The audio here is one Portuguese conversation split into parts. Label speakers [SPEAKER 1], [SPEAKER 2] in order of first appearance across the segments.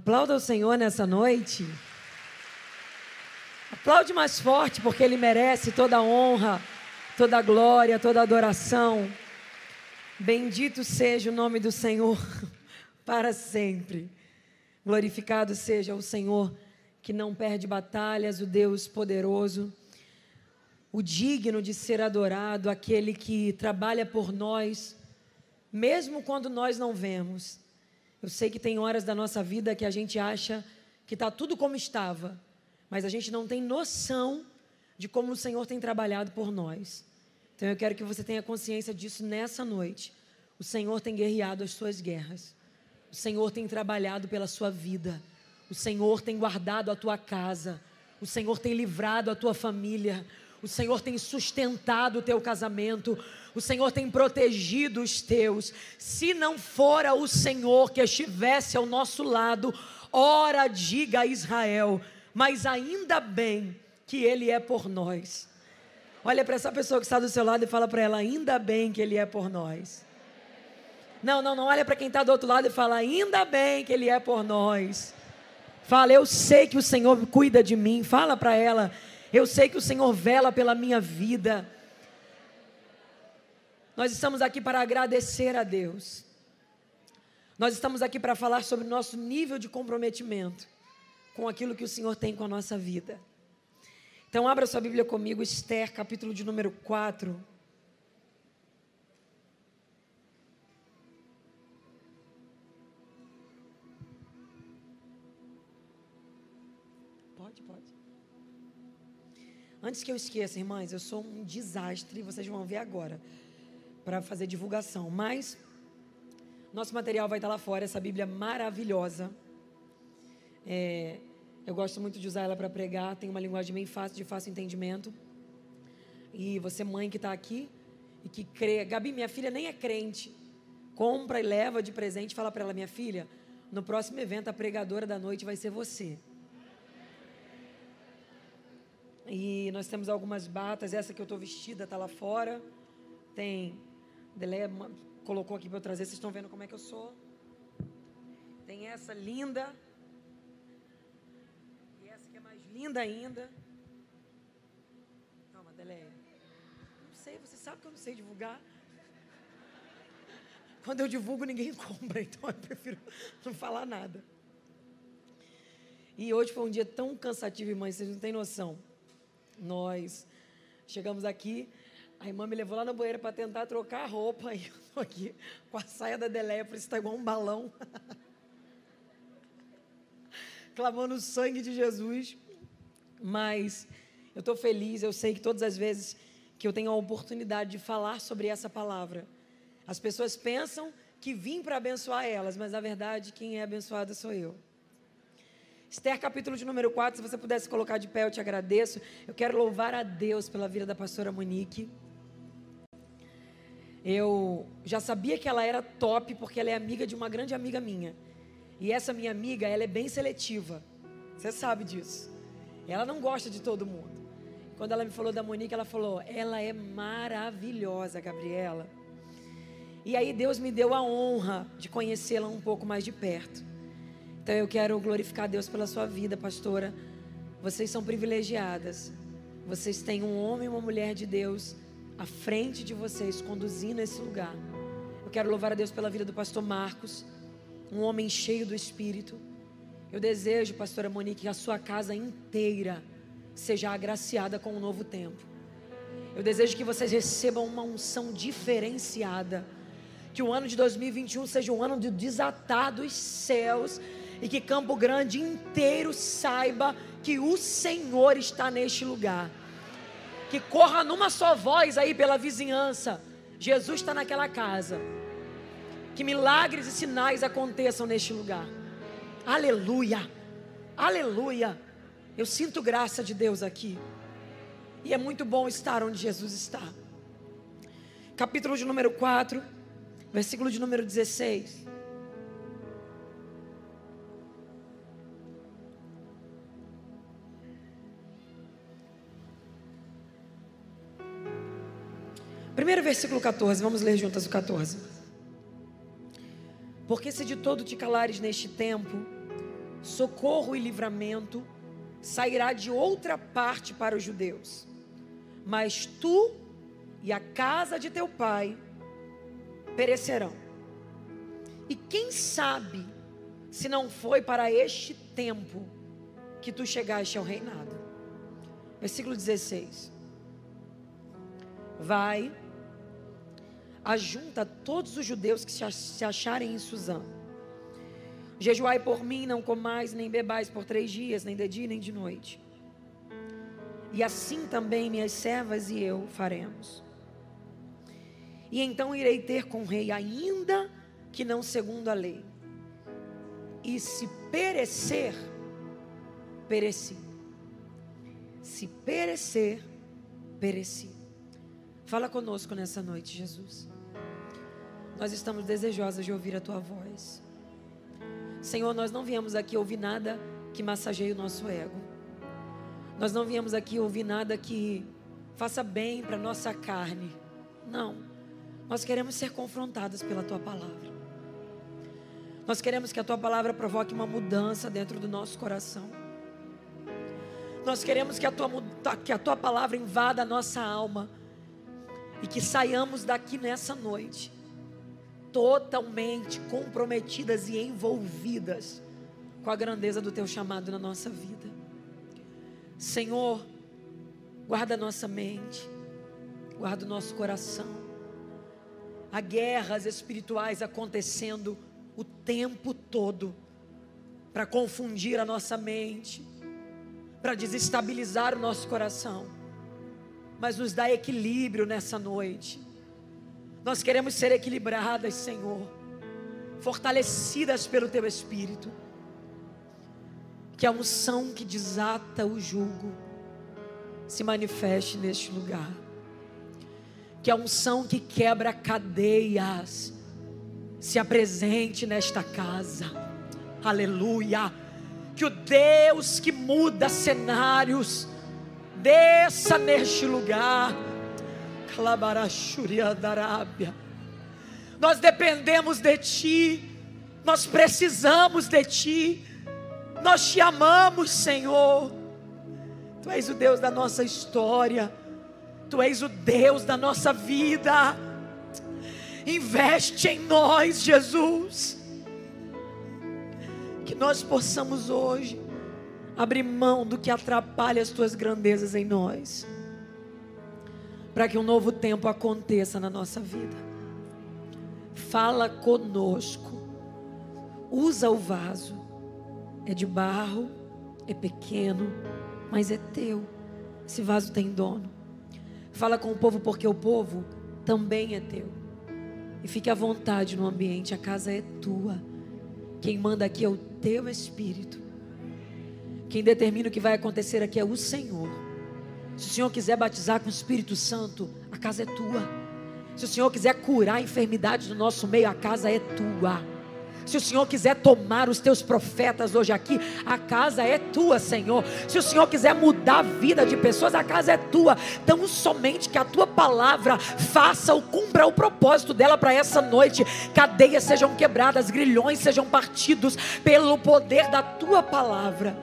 [SPEAKER 1] Aplauda o Senhor nessa noite. Aplaude mais forte, porque Ele merece toda a honra, toda a glória, toda a adoração. Bendito seja o nome do Senhor para sempre. Glorificado seja o Senhor que não perde batalhas, o Deus poderoso, o digno de ser adorado, aquele que trabalha por nós, mesmo quando nós não vemos. Eu sei que tem horas da nossa vida que a gente acha que está tudo como estava, mas a gente não tem noção de como o Senhor tem trabalhado por nós. Então eu quero que você tenha consciência disso nessa noite. O Senhor tem guerreado as suas guerras. O Senhor tem trabalhado pela sua vida. O Senhor tem guardado a tua casa. O Senhor tem livrado a tua família. O Senhor tem sustentado o teu casamento. O Senhor tem protegido os teus. Se não fora o Senhor que estivesse ao nosso lado, ora diga a Israel, mas ainda bem que Ele é por nós. Olha para essa pessoa que está do seu lado e fala para ela: ainda bem que Ele é por nós. Não, não, não olha para quem está do outro lado e fala: ainda bem que Ele é por nós. Fala, eu sei que o Senhor cuida de mim. Fala para ela, eu sei que o Senhor vela pela minha vida. Nós estamos aqui para agradecer a Deus. Nós estamos aqui para falar sobre o nosso nível de comprometimento com aquilo que o Senhor tem com a nossa vida. Então, abra sua Bíblia comigo, Esther, capítulo de número 4. Pode, pode. Antes que eu esqueça, irmãs, eu sou um desastre, vocês vão ver agora, para fazer divulgação. Mas nosso material vai estar lá fora, essa Bíblia maravilhosa. É, eu gosto muito de usar ela para pregar, tem uma linguagem bem fácil, de fácil entendimento. E você, mãe que está aqui e que crê, Gabi, minha filha nem é crente, compra e leva de presente, fala para ela, minha filha, no próximo evento a pregadora da noite vai ser você. E nós temos algumas batas, essa que eu estou vestida está lá fora. Tem, Deleia colocou aqui para eu trazer, vocês estão vendo como é que eu sou. Tem essa linda. E essa que é mais linda ainda. Calma, Deleia. Não sei, você sabe que eu não sei divulgar. Quando eu divulgo, ninguém compra, então eu prefiro não falar nada. E hoje foi um dia tão cansativo, irmãs, vocês não têm noção nós chegamos aqui, a irmã me levou lá no banheiro para tentar trocar a roupa, e eu estou aqui com a saia da Deleia, por isso está igual um balão. Clamando o sangue de Jesus. Mas eu estou feliz, eu sei que todas as vezes que eu tenho a oportunidade de falar sobre essa palavra, as pessoas pensam que vim para abençoar elas, mas na verdade quem é abençoado sou eu. Esther, capítulo de número 4, se você pudesse colocar de pé, eu te agradeço. Eu quero louvar a Deus pela vida da pastora Monique. Eu já sabia que ela era top, porque ela é amiga de uma grande amiga minha. E essa minha amiga, ela é bem seletiva. Você sabe disso. Ela não gosta de todo mundo. Quando ela me falou da Monique, ela falou: ela é maravilhosa, Gabriela. E aí Deus me deu a honra de conhecê-la um pouco mais de perto. Então eu quero glorificar a Deus pela sua vida, pastora. Vocês são privilegiadas. Vocês têm um homem e uma mulher de Deus à frente de vocês, conduzindo esse lugar. Eu quero louvar a Deus pela vida do pastor Marcos, um homem cheio do Espírito. Eu desejo, pastora Monique, que a sua casa inteira seja agraciada com um novo tempo. Eu desejo que vocês recebam uma unção diferenciada. Que o ano de 2021 seja um ano de desatar dos céus e que Campo Grande inteiro saiba que o Senhor está neste lugar. Que corra numa só voz aí pela vizinhança. Jesus está naquela casa. Que milagres e sinais aconteçam neste lugar. Aleluia. Aleluia. Eu sinto graça de Deus aqui. E é muito bom estar onde Jesus está. Capítulo de número 4, versículo de número 16. Primeiro versículo 14, vamos ler juntas o 14. Porque se de todo te calares neste tempo, socorro e livramento sairá de outra parte para os judeus. Mas tu e a casa de teu pai perecerão. E quem sabe se não foi para este tempo que tu chegaste ao reinado. Versículo 16. Vai, ajunta todos os judeus que se acharem em Suzã. Jejuai por mim, não comais nem bebais por três dias, nem de dia nem de noite. E assim também minhas servas e eu faremos. E então irei ter com o rei, ainda que não segundo a lei. E se perecer, pereci. Se perecer, pereci. Fala conosco nessa noite, Jesus. Nós estamos desejosas de ouvir a tua voz. Senhor, nós não viemos aqui ouvir nada que massageie o nosso ego. Nós não viemos aqui ouvir nada que faça bem para nossa carne. Não. Nós queremos ser confrontados pela tua palavra. Nós queremos que a tua palavra provoque uma mudança dentro do nosso coração. Nós queremos que a tua, que a tua palavra invada a nossa alma e que saiamos daqui nessa noite totalmente comprometidas e envolvidas com a grandeza do teu chamado na nossa vida. Senhor, guarda nossa mente, guarda o nosso coração. Há guerras espirituais acontecendo o tempo todo para confundir a nossa mente, para desestabilizar o nosso coração. Mas nos dá equilíbrio nessa noite. Nós queremos ser equilibradas, Senhor, fortalecidas pelo Teu Espírito. Que a unção que desata o jugo se manifeste neste lugar. Que a unção que quebra cadeias se apresente nesta casa. Aleluia. Que o Deus que muda cenários desça neste lugar. Nós dependemos de Ti, nós precisamos de Ti, nós te amamos, Senhor. Tu és o Deus da nossa história, Tu és o Deus da nossa vida. Investe em nós, Jesus. Que nós possamos hoje abrir mão do que atrapalha as tuas grandezas em nós, para que um novo tempo aconteça na nossa vida. Fala conosco, usa o vaso, é de barro, é pequeno, mas é teu. Esse vaso tem dono. Fala com o povo, porque o povo também é teu. E fique à vontade no ambiente, a casa é tua. Quem manda aqui é o teu espírito. Quem determina o que vai acontecer aqui é o Senhor. Se o Senhor quiser batizar com o Espírito Santo, a casa é tua. Se o Senhor quiser curar enfermidades no nosso meio, a casa é tua. Se o Senhor quiser tomar os teus profetas hoje aqui, a casa é tua, Senhor. Se o Senhor quiser mudar a vida de pessoas, a casa é tua. Tão somente que a tua palavra faça ou cumpra o propósito dela para essa noite. Cadeias sejam quebradas, grilhões sejam partidos pelo poder da tua palavra.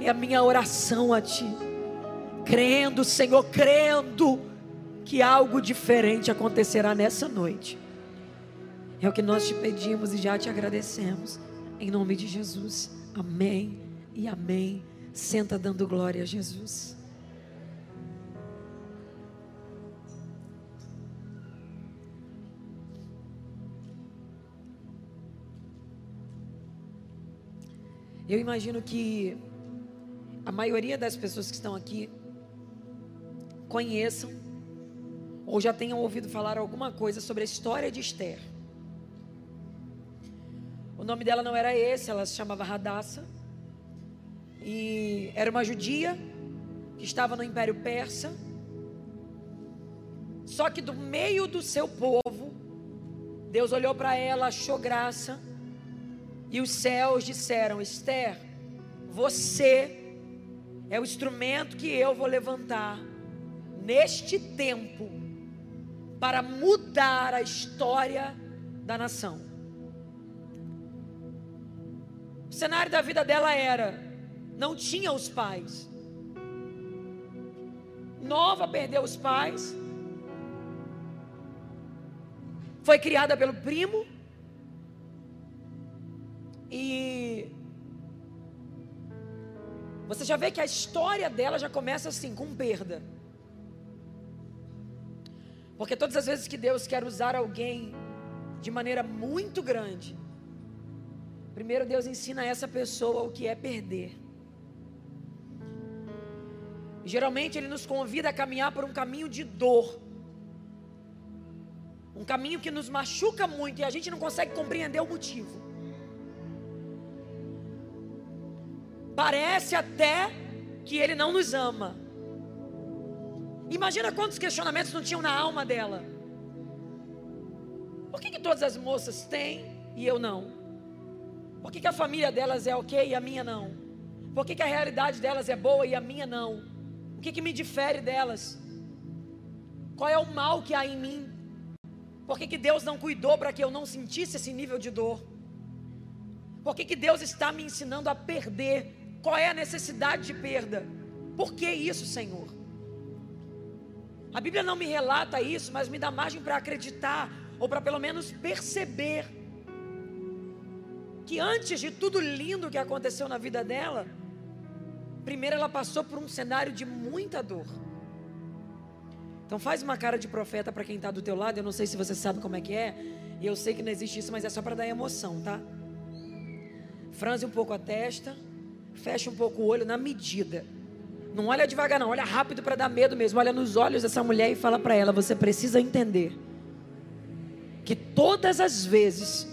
[SPEAKER 1] É a minha oração a ti. Crendo, Senhor, crendo que algo diferente acontecerá nessa noite. É o que nós te pedimos e já te agradecemos. Em nome de Jesus. Amém e amém. Senta dando glória a Jesus. Eu imagino que a maioria das pessoas que estão aqui conheçam ou já tenham ouvido falar alguma coisa sobre a história de Esther. O nome dela não era esse, ela se chamava Radassa. E era uma judia que estava no Império Persa. Só que do meio do seu povo, Deus olhou para ela, achou graça. E os céus disseram: Esther, você é o instrumento que eu vou levantar neste tempo para mudar a história da nação. O cenário da vida dela era: não tinha os pais. Nova perdeu os pais. Foi criada pelo primo. E você já vê que a história dela já começa assim, com perda. Porque todas as vezes que Deus quer usar alguém de maneira muito grande, primeiro Deus ensina essa pessoa o que é perder. E geralmente Ele nos convida a caminhar por um caminho de dor. Um caminho que nos machuca muito e a gente não consegue compreender o motivo. Parece até que Ele não nos ama. Imagina quantos questionamentos não tinham na alma dela. Por que, que todas as moças têm e eu não? Por que, que a família delas é ok e a minha não? Por que, que a realidade delas é boa e a minha não? O que, que me difere delas? Qual é o mal que há em mim? Por que, que Deus não cuidou para que eu não sentisse esse nível de dor? Por que, que Deus está me ensinando a perder? Qual é a necessidade de perda? Por que isso, Senhor? A Bíblia não me relata isso, mas me dá margem para acreditar, ou para pelo menos perceber, que antes de tudo lindo que aconteceu na vida dela, primeiro ela passou por um cenário de muita dor. Então faz uma cara de profeta para quem está do teu lado, eu não sei se você sabe como é que é, e eu sei que não existe isso, mas é só para dar emoção, tá? Franze um pouco a testa, fecha um pouco o olho na medida. Não olha devagar, não, olha rápido para dar medo mesmo. Olha nos olhos dessa mulher e fala para ela: você precisa entender que todas as vezes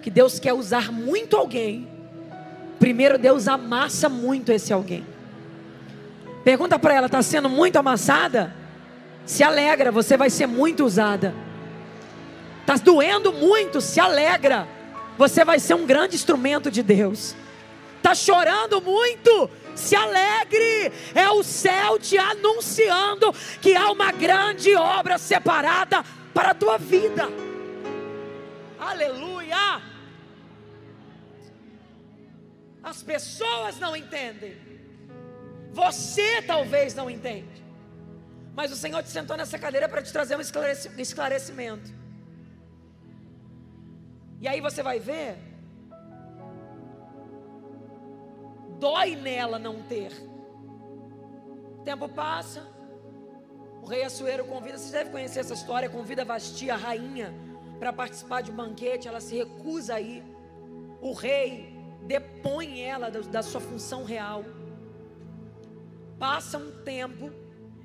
[SPEAKER 1] que Deus quer usar muito alguém, primeiro Deus amassa muito esse alguém. Pergunta para ela: está sendo muito amassada? Se alegra, você vai ser muito usada. Está doendo muito? Se alegra, você vai ser um grande instrumento de Deus. Está chorando muito? Se alegre, é o céu te anunciando que há uma grande obra separada para a tua vida. Aleluia! As pessoas não entendem, você talvez não entende, mas o Senhor te sentou nessa cadeira para te trazer um esclarecimento. E aí você vai ver dói nela não ter. O tempo passa, o rei Assuero convida, vocês devem conhecer essa história, convida Vasti, a rainha, para participar de um banquete, ela se recusa a ir. O rei depõe ela da sua função real. Passa um tempo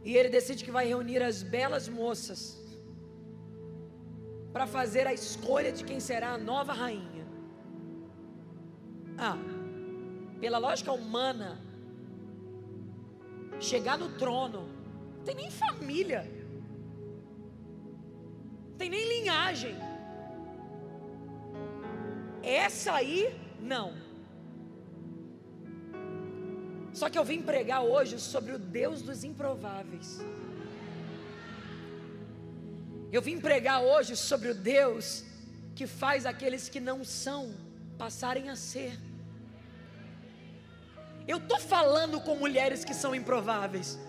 [SPEAKER 1] e ele decide que vai reunir as belas moças para fazer a escolha de quem será a nova rainha. Ah, pela lógica humana, chegar no trono, não tem nem família, não tem nem linhagem. Essa aí, não. Só que eu vim pregar hoje sobre o Deus dos improváveis. Eu vim pregar hoje sobre o Deus que faz aqueles que não são passarem a ser. Eu estou falando com mulheres que são improváveis.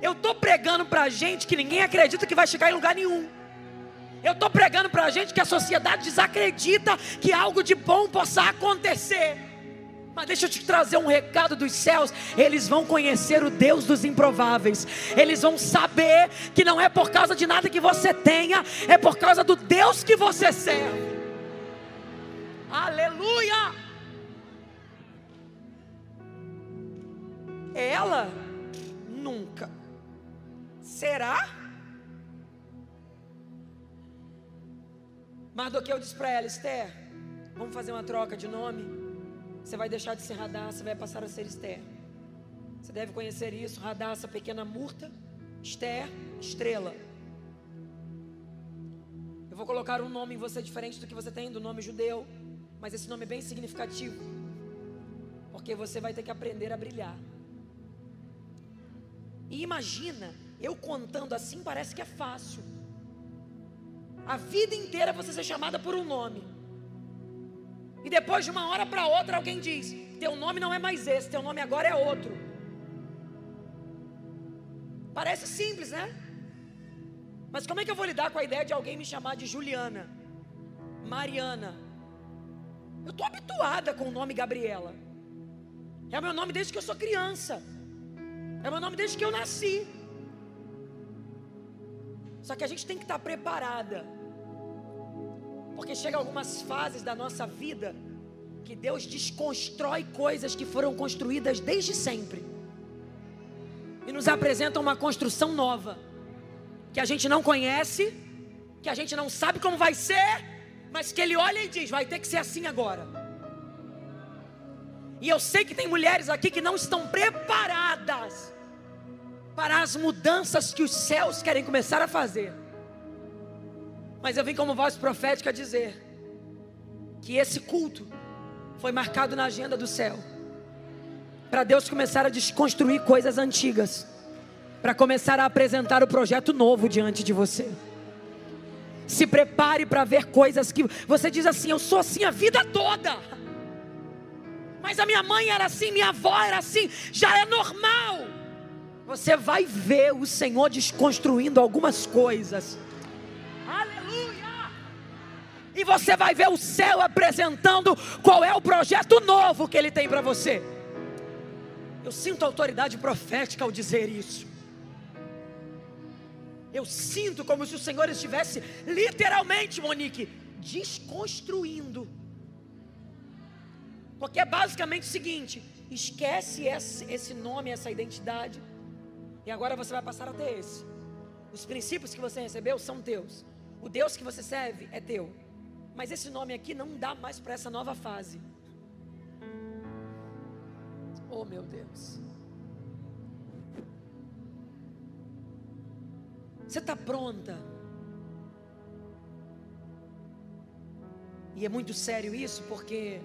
[SPEAKER 1] Eu estou pregando para gente que ninguém acredita que vai chegar em lugar nenhum. Eu estou pregando para gente que a sociedade desacredita que algo de bom possa acontecer. Mas deixa eu te trazer um recado dos céus. Eles vão conhecer o Deus dos improváveis. Eles vão saber que não é por causa de nada que você tenha, é por causa do Deus que você serve. Aleluia! Ela nunca. Será? Mardoqueu disse para ela: Esther, vamos fazer uma troca de nome. Você vai deixar de ser você vai passar a ser Esther. Você deve conhecer isso: Radar, essa pequena murta. Esther, estrela. Eu vou colocar um nome em você diferente do que você tem, do nome judeu. Mas esse nome é bem significativo. Porque você vai ter que aprender a brilhar. E imagina, eu contando assim parece que é fácil. A vida inteira você ser chamada por um nome. E depois de uma hora para outra alguém diz: Teu nome não é mais esse, teu nome agora é outro. Parece simples, né? Mas como é que eu vou lidar com a ideia de alguém me chamar de Juliana, Mariana? Eu estou habituada com o nome Gabriela. É o meu nome desde que eu sou criança. É meu nome desde que eu nasci. Só que a gente tem que estar preparada. Porque chega algumas fases da nossa vida que Deus desconstrói coisas que foram construídas desde sempre. E nos apresenta uma construção nova que a gente não conhece, que a gente não sabe como vai ser, mas que ele olha e diz: vai ter que ser assim agora. E eu sei que tem mulheres aqui que não estão preparadas para as mudanças que os céus querem começar a fazer. Mas eu vim como voz profética dizer que esse culto foi marcado na agenda do céu para Deus começar a desconstruir coisas antigas para começar a apresentar o projeto novo diante de você. Se prepare para ver coisas que você diz assim: Eu sou assim a vida toda. Mas a minha mãe era assim, minha avó era assim, já é normal. Você vai ver o Senhor desconstruindo algumas coisas. Aleluia! E você vai ver o céu apresentando qual é o projeto novo que Ele tem para você. Eu sinto autoridade profética ao dizer isso. Eu sinto como se o Senhor estivesse literalmente, Monique, desconstruindo. Porque é basicamente o seguinte: esquece esse, esse nome, essa identidade, e agora você vai passar a ter esse. Os princípios que você recebeu são teus. O Deus que você serve é teu. Mas esse nome aqui não dá mais para essa nova fase. Oh meu Deus. Você está pronta? E é muito sério isso, porque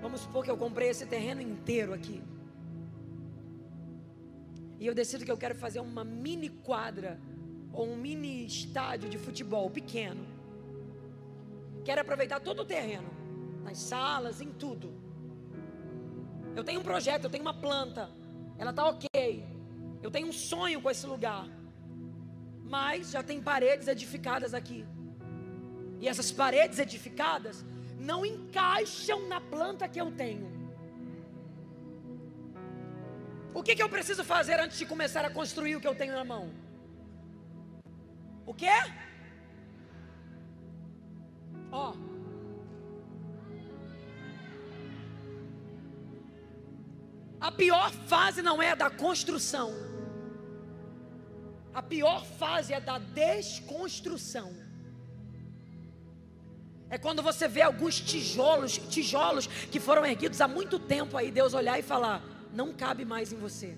[SPEAKER 1] vamos supor que eu comprei esse terreno inteiro aqui. E eu decido que eu quero fazer uma mini quadra ou um mini estádio de futebol pequeno. Quero aproveitar todo o terreno, nas salas, em tudo. Eu tenho um projeto, eu tenho uma planta, ela está ok. Eu tenho um sonho com esse lugar mas já tem paredes edificadas aqui. E essas paredes edificadas não encaixam na planta que eu tenho. O que, que eu preciso fazer antes de começar a construir o que eu tenho na mão? O que? Ó. A pior fase não é a da construção. A pior fase é da desconstrução. É quando você vê alguns tijolos, tijolos que foram erguidos há muito tempo aí, Deus olhar e falar: não cabe mais em você.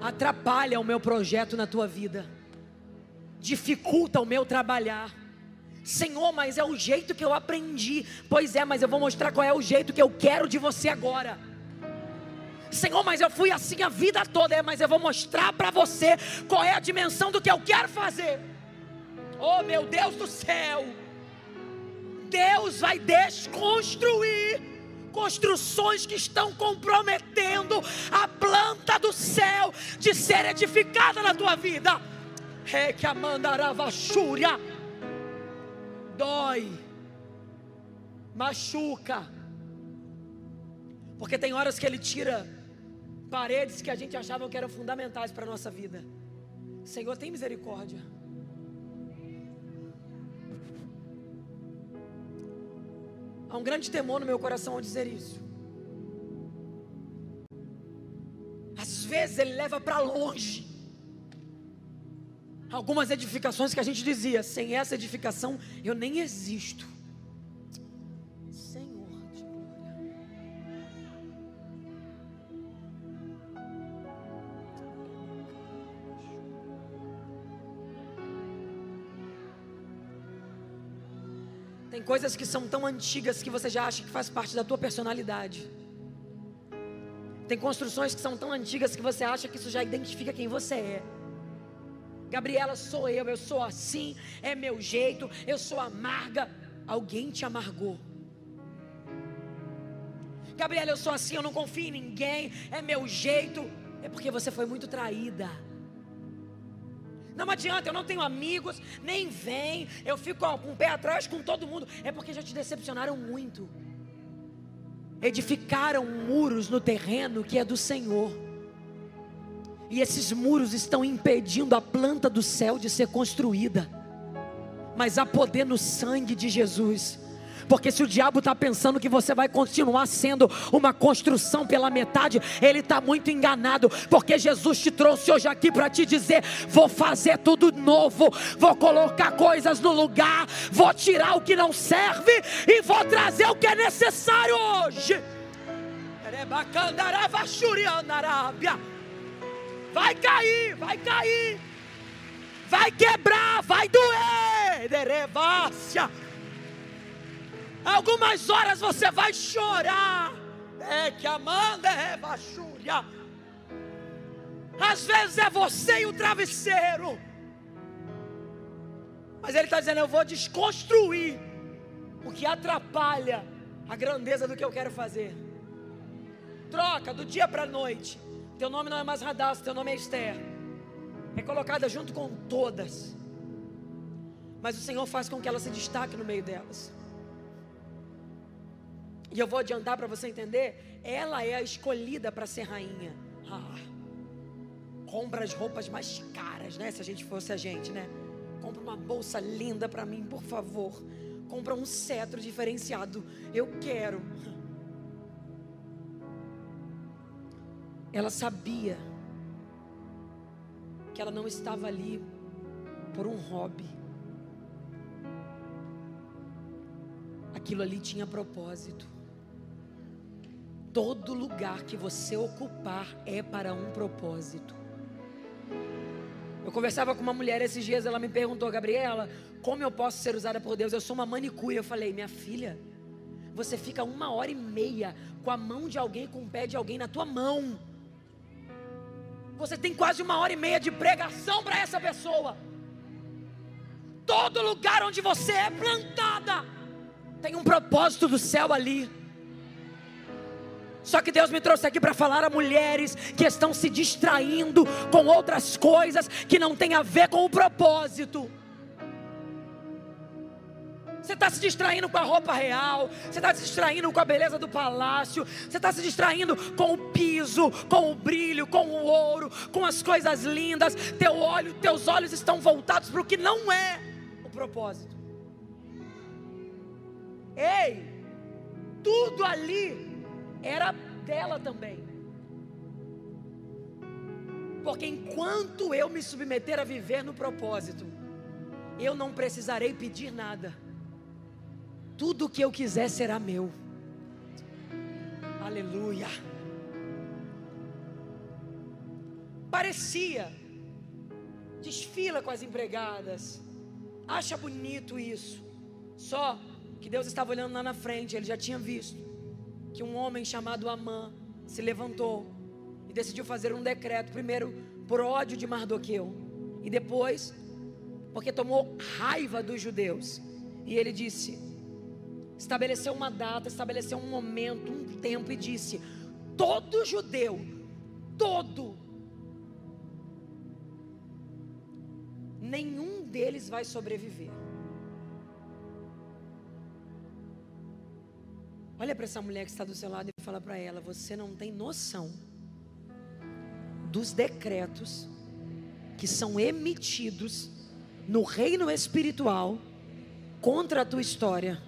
[SPEAKER 1] Atrapalha o meu projeto na tua vida. Dificulta o meu trabalhar. Senhor, mas é o jeito que eu aprendi. Pois é, mas eu vou mostrar qual é o jeito que eu quero de você agora. Senhor, mas eu fui assim a vida toda, é, mas eu vou mostrar para você qual é a dimensão do que eu quero fazer. Oh, meu Deus do céu! Deus vai desconstruir construções que estão comprometendo a planta do céu de ser edificada na tua vida. É que a mandaravachúria dói, machuca, porque tem horas que Ele tira paredes que a gente achava que eram fundamentais para a nossa vida. Senhor, tem misericórdia. Há um grande temor no meu coração ao dizer isso. Às vezes ele leva para longe algumas edificações que a gente dizia: sem essa edificação eu nem existo. Coisas que são tão antigas que você já acha que faz parte da tua personalidade. Tem construções que são tão antigas que você acha que isso já identifica quem você é. Gabriela sou eu, eu sou assim, é meu jeito, eu sou amarga. alguém te amargou. Gabriela, eu sou assim, eu não confio em ninguém, é meu jeito. É porque você foi muito traída. Não adianta, eu não tenho amigos, nem vem, eu fico com o pé atrás com todo mundo. É porque já te decepcionaram muito. Edificaram muros no terreno que é do Senhor. E esses muros estão impedindo a planta do céu de ser construída. Mas há poder no sangue de Jesus porque se o diabo está pensando que você vai continuar sendo uma construção pela metade, ele está muito enganado. Porque Jesus te trouxe hoje aqui para te dizer: vou fazer tudo novo, vou colocar coisas no lugar, vou tirar o que não serve e vou trazer o que é necessário hoje. Vai cair, vai cair, vai quebrar, vai doer. Derevácia. Algumas horas você vai chorar. É que Amanda é bachúria. Às vezes é você e o travesseiro. Mas ele está dizendo: Eu vou desconstruir o que atrapalha a grandeza do que eu quero fazer. Troca do dia para a noite. Teu nome não é mais Radassa, teu nome é Esther. É colocada junto com todas. Mas o Senhor faz com que ela se destaque no meio delas e eu vou adiantar para você entender, ela é a escolhida para ser rainha. Ah, compra as roupas mais caras, né? Se a gente fosse a gente, né? Compra uma bolsa linda para mim, por favor. Compra um cetro diferenciado. Eu quero. Ela sabia que ela não estava ali por um hobby. Aquilo ali tinha propósito. Todo lugar que você ocupar é para um propósito. Eu conversava com uma mulher esses dias, ela me perguntou, Gabriela, como eu posso ser usada por Deus? Eu sou uma manicure. Eu falei, minha filha, você fica uma hora e meia com a mão de alguém, com o pé de alguém na tua mão. Você tem quase uma hora e meia de pregação para essa pessoa. Todo lugar onde você é plantada tem um propósito do céu ali. Só que Deus me trouxe aqui para falar a mulheres que estão se distraindo com outras coisas que não tem a ver com o propósito. Você está se distraindo com a roupa real, você está se distraindo com a beleza do palácio, você está se distraindo com o piso, com o brilho, com o ouro, com as coisas lindas. Teu olho, teus olhos estão voltados para o que não é o propósito. Ei, tudo ali era dela também. Porque enquanto eu me submeter a viver no propósito, eu não precisarei pedir nada. Tudo o que eu quiser será meu. Aleluia. Parecia, desfila com as empregadas, acha bonito isso. Só que Deus estava olhando lá na frente, ele já tinha visto que um homem chamado Amã se levantou e decidiu fazer um decreto, primeiro por ódio de Mardoqueu, e depois porque tomou raiva dos judeus. E ele disse: estabeleceu uma data, estabeleceu um momento, um tempo, e disse: todo judeu, todo, nenhum deles vai sobreviver. Olha para essa mulher que está do seu lado e fala para ela: Você não tem noção dos decretos que são emitidos no reino espiritual contra a tua história.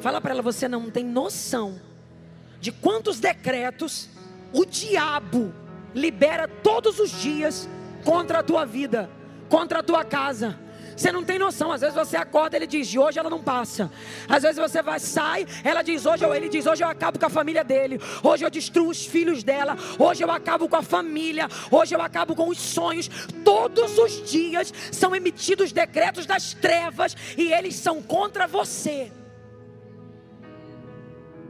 [SPEAKER 1] Fala para ela: Você não tem noção de quantos decretos o diabo libera todos os dias contra a tua vida, contra a tua casa você não tem noção. Às vezes você acorda, ele diz, hoje ela não passa. Às vezes você vai, sai, ela diz, hoje ele diz, hoje eu acabo com a família dele. Hoje eu destruo os filhos dela. Hoje eu acabo com a família. Hoje eu acabo com os sonhos. Todos os dias são emitidos decretos das trevas e eles são contra você.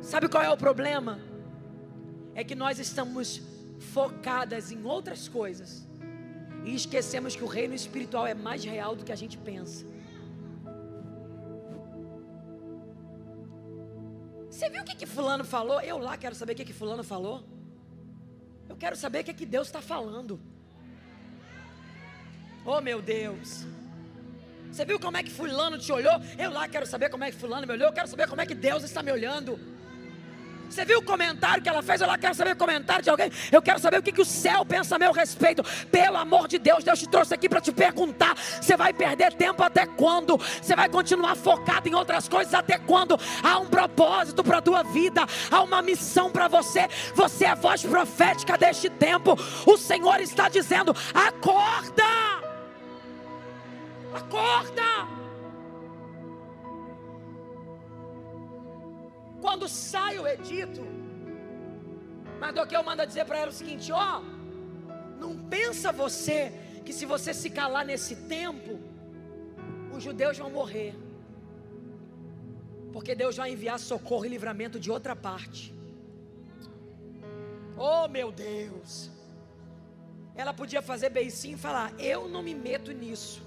[SPEAKER 1] Sabe qual é o problema? É que nós estamos focadas em outras coisas e esquecemos que o reino espiritual é mais real do que a gente pensa. Você viu o que, que Fulano falou? Eu lá quero saber o que, que Fulano falou. Eu quero saber o que, que Deus está falando. Oh meu Deus. Você viu como é que Fulano te olhou? Eu lá quero saber como é que Fulano me olhou. Eu quero saber como é que Deus está me olhando. Você viu o comentário que ela fez? Eu lá quero saber o comentário de alguém. Eu quero saber o que, que o céu pensa a meu respeito. Pelo amor de Deus, Deus te trouxe aqui para te perguntar: você vai perder tempo até quando? Você vai continuar focado em outras coisas até quando? Há um propósito para a tua vida, há uma missão para você. Você é voz profética deste tempo. O Senhor está dizendo: acorda! Acorda! Quando sai o edito, Mardoqueu manda dizer para ela o seguinte: ó, não pensa você que se você se calar nesse tempo, os judeus vão morrer. Porque Deus vai enviar socorro e livramento de outra parte. Oh meu Deus! Ela podia fazer beicinho e falar: Eu não me meto nisso.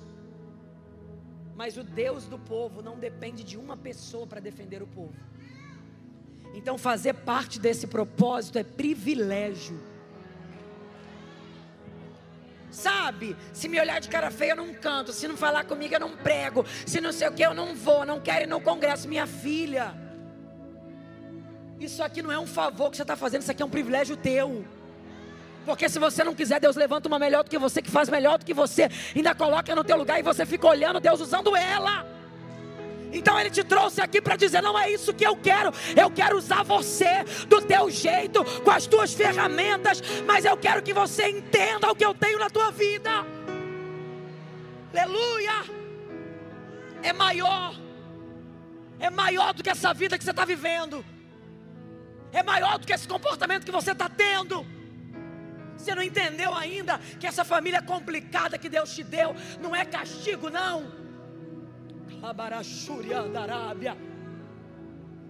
[SPEAKER 1] Mas o Deus do povo não depende de uma pessoa para defender o povo. Então, fazer parte desse propósito é privilégio. Sabe, se me olhar de cara feia, eu não canto. Se não falar comigo, eu não prego. Se não sei o que, eu não vou. Não quero ir no congresso. Minha filha, isso aqui não é um favor que você está fazendo, isso aqui é um privilégio teu. Porque se você não quiser, Deus levanta uma melhor do que você, que faz melhor do que você, ainda coloca no teu lugar e você fica olhando Deus usando ela. Então ele te trouxe aqui para dizer: não é isso que eu quero. Eu quero usar você do teu jeito, com as tuas ferramentas, mas eu quero que você entenda o que eu tenho na tua vida. Aleluia! É maior, é maior do que essa vida que você está vivendo, é maior do que esse comportamento que você está tendo. Você não entendeu ainda que essa família complicada que Deus te deu não é castigo, não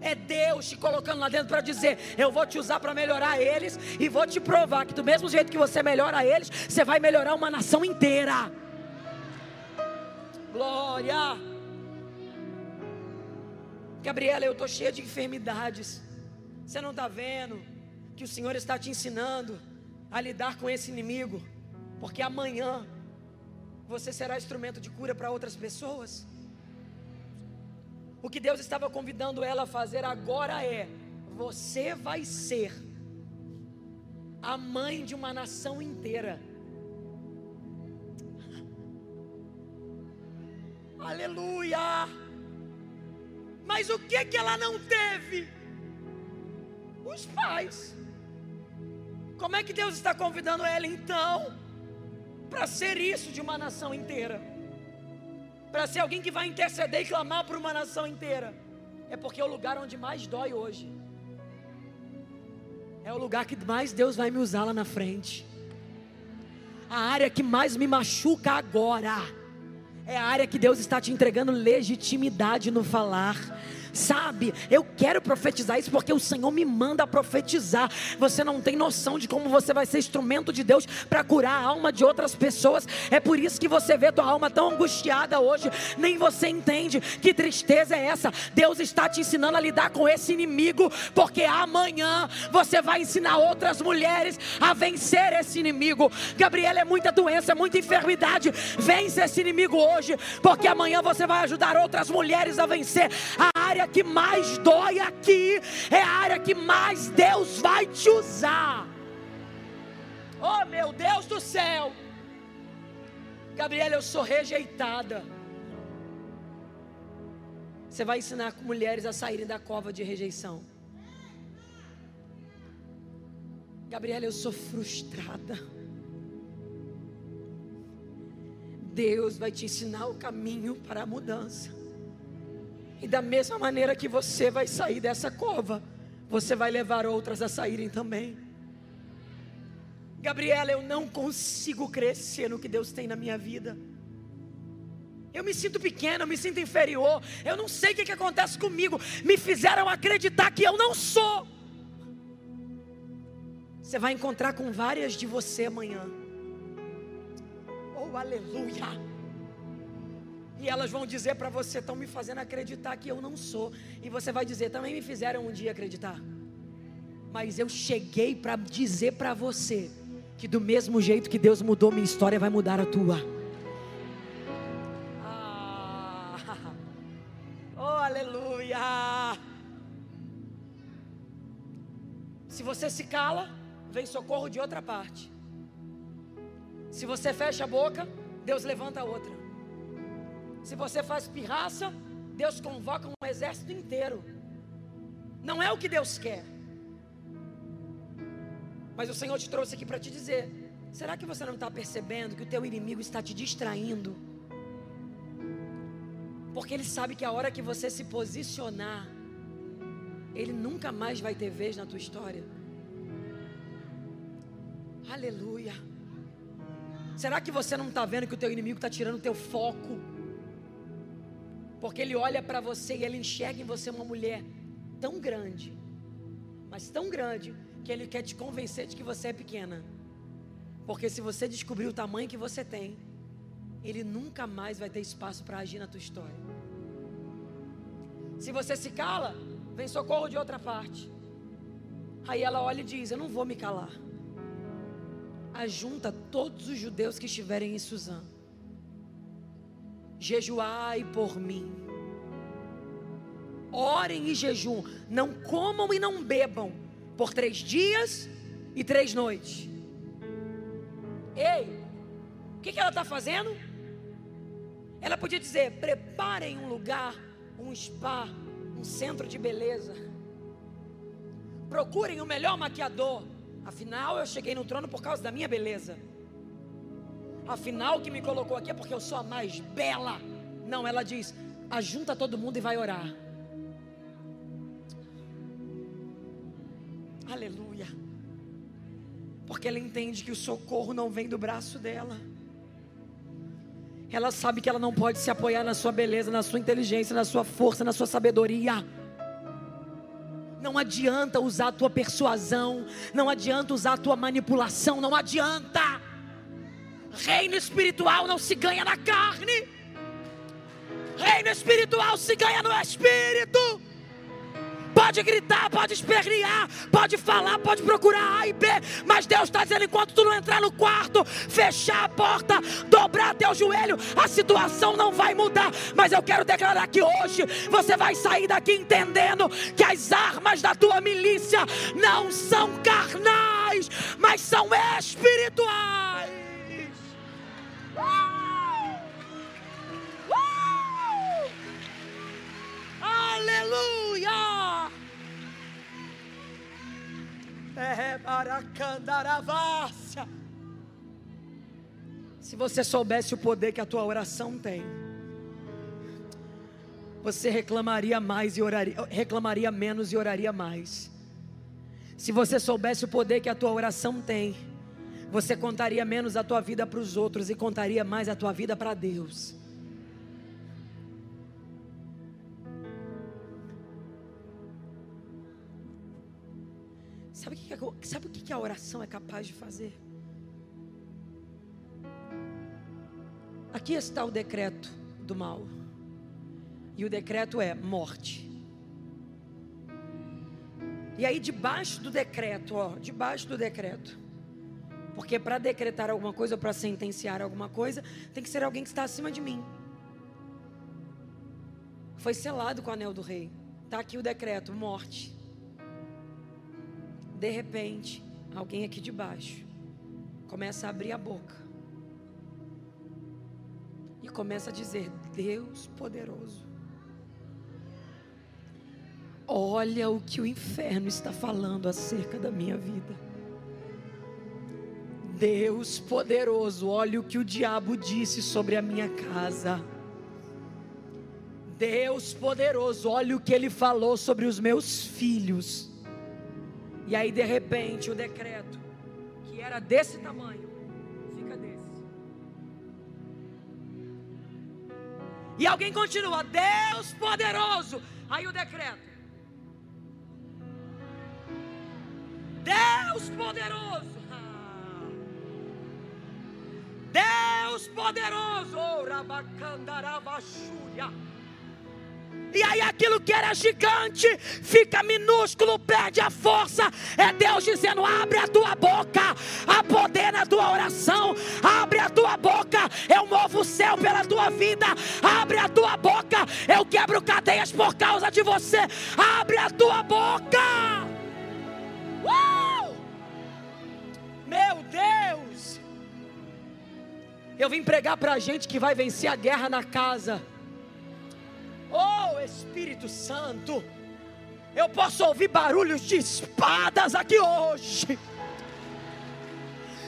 [SPEAKER 1] É Deus te colocando lá dentro para dizer: Eu vou te usar para melhorar eles e vou te provar que, do mesmo jeito que você melhora eles, você vai melhorar uma nação inteira. Glória. Gabriela, eu estou cheia de enfermidades. Você não está vendo que o Senhor está te ensinando a lidar com esse inimigo, porque amanhã você será instrumento de cura para outras pessoas. O que Deus estava convidando ela a fazer agora é: você vai ser a mãe de uma nação inteira. Aleluia! Mas o que que ela não teve? Os pais. Como é que Deus está convidando ela então para ser isso de uma nação inteira? Para ser alguém que vai interceder e clamar por uma nação inteira, é porque é o lugar onde mais dói hoje. É o lugar que mais Deus vai me usar lá na frente. A área que mais me machuca agora. É a área que Deus está te entregando legitimidade no falar sabe? Eu quero profetizar isso porque o Senhor me manda profetizar. Você não tem noção de como você vai ser instrumento de Deus para curar a alma de outras pessoas. É por isso que você vê tua alma tão angustiada hoje, nem você entende que tristeza é essa. Deus está te ensinando a lidar com esse inimigo, porque amanhã você vai ensinar outras mulheres a vencer esse inimigo. Gabriela é muita doença, é muita enfermidade. Vence esse inimigo hoje, porque amanhã você vai ajudar outras mulheres a vencer a área que mais dói aqui, é a área que mais Deus vai te usar. Oh meu Deus do céu, Gabriela, eu sou rejeitada. Você vai ensinar mulheres a saírem da cova de rejeição. Gabriela, eu sou frustrada. Deus vai te ensinar o caminho para a mudança. E da mesma maneira que você vai sair dessa cova, você vai levar outras a saírem também. Gabriela, eu não consigo crescer no que Deus tem na minha vida. Eu me sinto pequena, eu me sinto inferior. Eu não sei o que, que acontece comigo. Me fizeram acreditar que eu não sou. Você vai encontrar com várias de você amanhã. Oh, aleluia! E elas vão dizer para você: estão me fazendo acreditar que eu não sou. E você vai dizer: também me fizeram um dia acreditar. Mas eu cheguei para dizer para você que do mesmo jeito que Deus mudou minha história, vai mudar a tua. Ah, oh, aleluia! Se você se cala, vem socorro de outra parte. Se você fecha a boca, Deus levanta outra. Se você faz pirraça, Deus convoca um exército inteiro. Não é o que Deus quer. Mas o Senhor te trouxe aqui para te dizer: será que você não está percebendo que o teu inimigo está te distraindo? Porque ele sabe que a hora que você se posicionar, ele nunca mais vai ter vez na tua história. Aleluia. Será que você não está vendo que o teu inimigo está tirando o teu foco? Porque ele olha para você e ele enxerga em você uma mulher tão grande, mas tão grande, que ele quer te convencer de que você é pequena. Porque se você descobrir o tamanho que você tem, ele nunca mais vai ter espaço para agir na tua história. Se você se cala, vem socorro de outra parte. Aí ela olha e diz: Eu não vou me calar. Ajunta todos os judeus que estiverem em Suzã. Jejuai por mim. Orem e jejum. Não comam e não bebam por três dias e três noites. Ei, o que, que ela está fazendo? Ela podia dizer: preparem um lugar, um spa, um centro de beleza. Procurem o melhor maquiador. Afinal, eu cheguei no trono por causa da minha beleza. Afinal, que me colocou aqui é porque eu sou a mais bela. Não, ela diz: ajunta todo mundo e vai orar. Aleluia. Porque ela entende que o socorro não vem do braço dela. Ela sabe que ela não pode se apoiar na sua beleza, na sua inteligência, na sua força, na sua sabedoria. Não adianta usar a tua persuasão, não adianta usar a tua manipulação, não adianta. Reino espiritual não se ganha na carne. Reino espiritual se ganha no espírito. Pode gritar, pode espernear, pode falar, pode procurar A e B, mas Deus está dizendo: enquanto tu não entrar no quarto, fechar a porta, dobrar teu joelho, a situação não vai mudar. Mas eu quero declarar que hoje você vai sair daqui entendendo que as armas da tua milícia não são carnais, mas são espirituais. Aleluia! É Se você soubesse o poder que a tua oração tem, você reclamaria mais e oraria, reclamaria menos e oraria mais. Se você soubesse o poder que a tua oração tem, você contaria menos a tua vida para os outros e contaria mais a tua vida para Deus. Sabe o que, sabe o que a oração é capaz de fazer? Aqui está o decreto do mal. E o decreto é morte. E aí, debaixo do decreto, ó, debaixo do decreto. Porque para decretar alguma coisa ou para sentenciar alguma coisa, tem que ser alguém que está acima de mim. Foi selado com o anel do rei. Está aqui o decreto: morte. De repente, alguém aqui de baixo começa a abrir a boca e começa a dizer: Deus poderoso, olha o que o inferno está falando acerca da minha vida. Deus poderoso, olha o que o diabo disse sobre a minha casa. Deus poderoso, olha o que ele falou sobre os meus filhos. E aí, de repente, o decreto, que era desse tamanho, fica desse. E alguém continua: Deus poderoso. Aí o decreto. Deus poderoso. Deus poderoso. Oh, e aí aquilo que era gigante fica minúsculo, perde a força. É Deus dizendo: abre a tua boca, há poder na tua oração, abre a tua boca, eu movo o céu pela tua vida, abre a tua boca, eu quebro cadeias por causa de você, abre a tua boca. Uh! Meu Deus! Eu vim pregar para a gente que vai vencer a guerra na casa. Oh Espírito Santo, eu posso ouvir barulhos de espadas aqui hoje.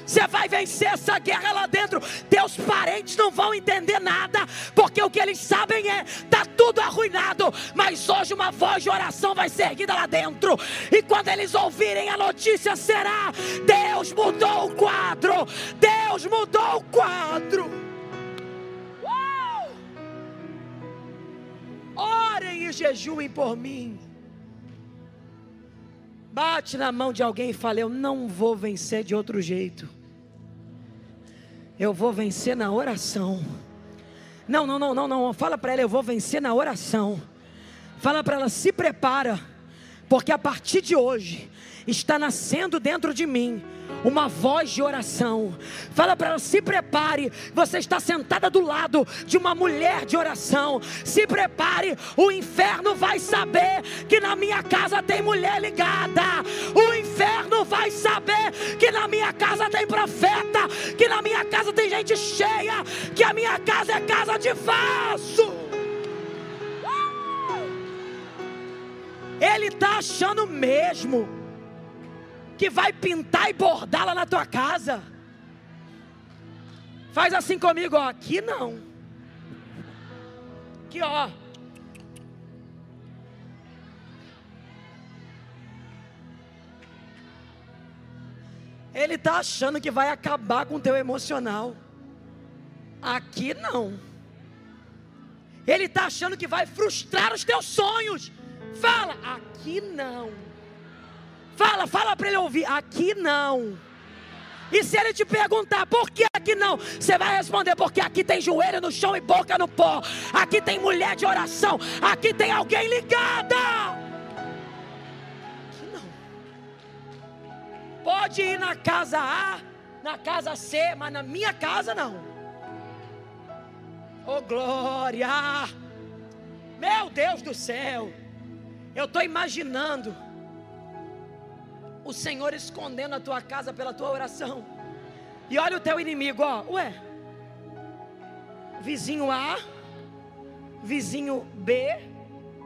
[SPEAKER 1] Você vai vencer essa guerra lá dentro. Teus parentes não vão entender nada, porque o que eles sabem é tá tudo arruinado. Mas hoje uma voz de oração vai ser erguida lá dentro. E quando eles ouvirem a notícia será: Deus mudou o quadro. Deus mudou o quadro. Orem e jejuem por mim. Bate na mão de alguém e fala: Eu não vou vencer de outro jeito. Eu vou vencer na oração. Não, não, não, não, não. Fala para ela: Eu vou vencer na oração. Fala para ela: Se prepara, porque a partir de hoje está nascendo dentro de mim uma voz de oração. Fala para ela: se prepare. Você está sentada do lado de uma mulher de oração. Se prepare. O inferno vai saber que na minha casa tem mulher ligada. O inferno vai saber que na minha casa tem profeta. Que na minha casa tem gente cheia. Que a minha casa é casa de vaso. Ele está achando mesmo que vai pintar e bordar lá na tua casa. Faz assim comigo, ó. Aqui não. Aqui, ó. Ele está achando que vai acabar com o teu emocional. Aqui não. Ele está achando que vai frustrar os teus sonhos. Fala, aqui não. Fala, fala para ele ouvir. Aqui não. E se ele te perguntar por que aqui não, você vai responder: porque aqui tem joelho no chão e boca no pó. Aqui tem mulher de oração. Aqui tem alguém ligada. Aqui não. Pode ir na casa A, na casa C, mas na minha casa não. Oh glória! Meu Deus do céu! Eu estou imaginando o Senhor escondendo a tua casa pela tua oração. E olha o teu inimigo, ó, ué. Vizinho A, vizinho B,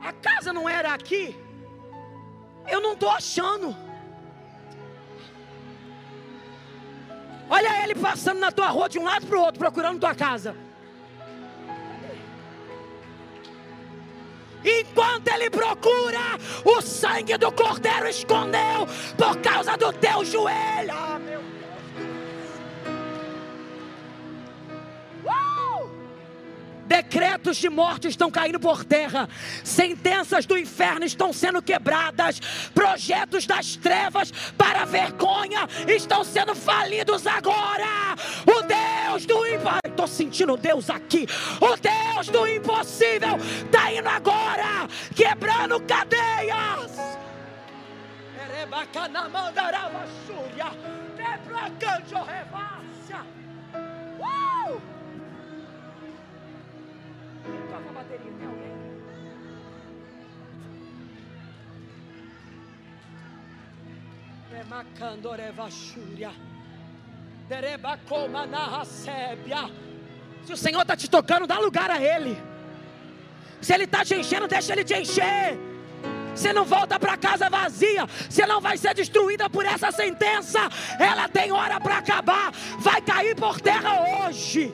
[SPEAKER 1] a casa não era aqui? Eu não estou achando. Olha ele passando na tua rua de um lado para o outro, procurando tua casa. Enquanto ele procura, o sangue do cordeiro escondeu por causa do teu joelho. Ah, meu Deus. Decretos de morte estão caindo por terra, sentenças do inferno estão sendo quebradas, projetos das trevas para vergonha estão sendo falidos agora. O Deus do impossível, estou sentindo Deus aqui. O Deus do impossível está indo agora, quebrando cadeias. Uh! Toca a bateria, tem alguém? Se o Senhor está te tocando, dá lugar a Ele. Se Ele está te enchendo, deixa Ele te encher. Você não volta para casa vazia. Você não vai ser destruída por essa sentença. Ela tem hora para acabar. Vai cair por terra hoje.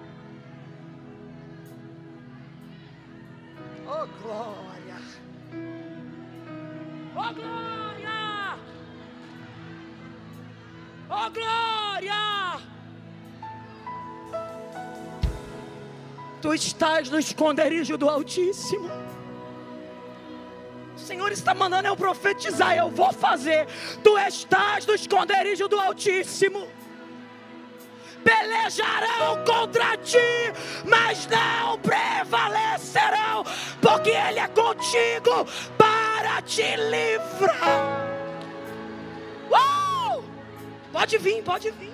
[SPEAKER 1] Oh, glória! Oh, glória! Oh, glória! Tu estás no esconderijo do Altíssimo. O Senhor está mandando eu profetizar, eu vou fazer. Tu estás no esconderijo do Altíssimo. Pelejarão contra ti, mas não prevalecerão, porque Ele é contigo para te livrar. Uou! Pode vir, pode vir.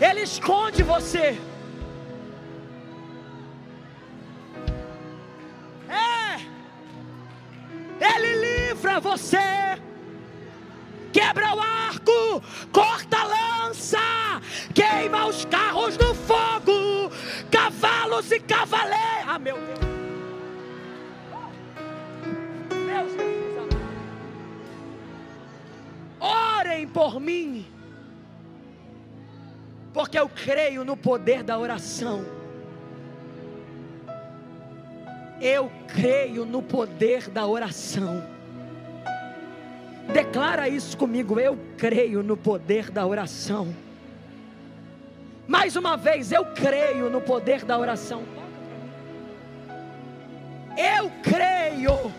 [SPEAKER 1] Ele esconde você. Ele livra você. Quebra o arco, lança, queima os carros no fogo, cavalos e cavaleiros. Ah, meu Deus. Meu Jesus amado. Orem por mim, porque eu creio no poder da oração. Eu creio no poder da oração. Declara isso comigo. Eu creio no poder da oração. Mais uma vez, eu creio no poder da oração. Eu creio.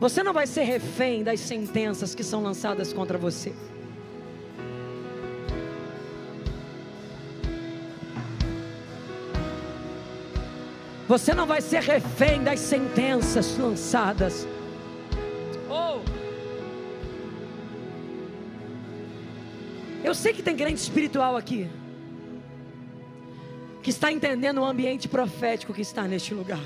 [SPEAKER 1] Você não vai ser refém das sentenças que são lançadas contra você. Você não vai ser refém das sentenças lançadas. Eu sei que tem crente espiritual aqui. Que está entendendo o ambiente profético que está neste lugar.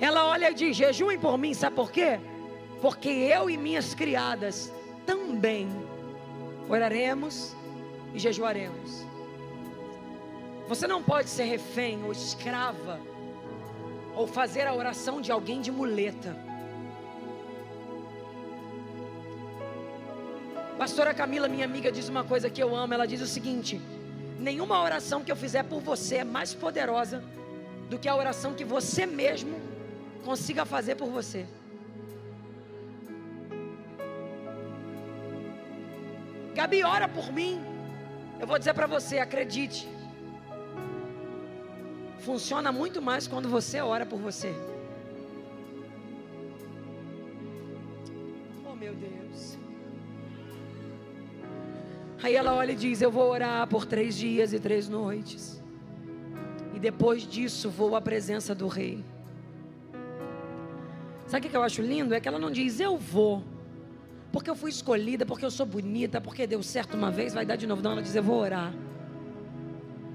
[SPEAKER 1] Ela olha e diz: jejuem por mim, sabe por quê? Porque eu e minhas criadas também oraremos e jejuaremos. Você não pode ser refém ou escrava ou fazer a oração de alguém de muleta. Pastora Camila, minha amiga, diz uma coisa que eu amo. Ela diz o seguinte: nenhuma oração que eu fizer por você é mais poderosa do que a oração que você mesmo consiga fazer por você. Gabi, ora por mim. Eu vou dizer para você, acredite funciona muito mais quando você ora por você. Aí ela olha e diz: Eu vou orar por três dias e três noites. E depois disso vou à presença do rei. Sabe o que eu acho lindo? É que ela não diz eu vou, porque eu fui escolhida, porque eu sou bonita, porque deu certo uma vez, vai dar de novo. Não, ela diz eu vou orar.